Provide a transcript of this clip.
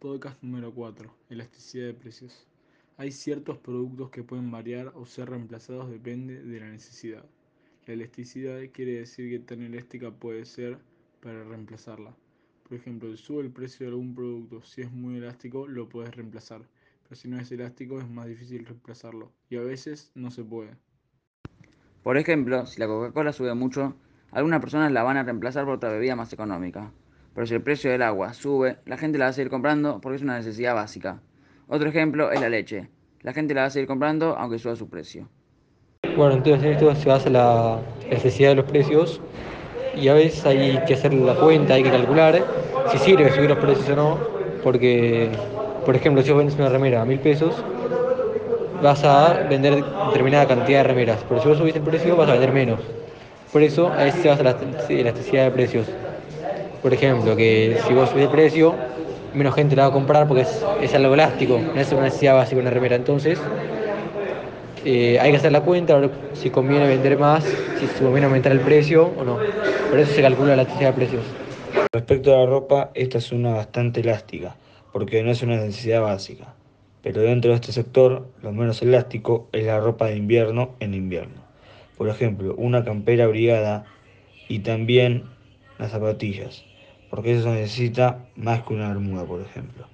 Podcast número 4. Elasticidad de precios. Hay ciertos productos que pueden variar o ser reemplazados depende de la necesidad. La elasticidad quiere decir que tan elástica puede ser para reemplazarla. Por ejemplo, si sube el precio de algún producto, si es muy elástico, lo puedes reemplazar. Pero si no es elástico, es más difícil reemplazarlo. Y a veces no se puede. Por ejemplo, si la Coca-Cola sube mucho, algunas personas la van a reemplazar por otra bebida más económica. Pero si el precio del agua sube, la gente la va a seguir comprando porque es una necesidad básica. Otro ejemplo es la leche. La gente la va a seguir comprando aunque suba su precio. Bueno, entonces en esto se basa la necesidad de los precios y a veces hay que hacer la cuenta, hay que calcular si sirve subir los precios o no, porque, por ejemplo, si vos vendes una remera a mil pesos, vas a vender determinada cantidad de remeras, pero si vos subís el precio vas a vender menos. Por eso a veces se basa la elasticidad de precios. Por ejemplo, que si vos subís el precio, menos gente la va a comprar porque es, algo elástico, no es una necesidad básica una remera. Entonces, eh, hay que hacer la cuenta, ver si conviene vender más, si conviene aumentar el precio o no. Por eso se calcula la necesidad de precios. Respecto a la ropa, esta es una bastante elástica, porque no es una necesidad básica. Pero dentro de este sector, lo menos elástico es la ropa de invierno en invierno. Por ejemplo, una campera abrigada y también las zapatillas porque eso necesita más que una bermuda, por ejemplo.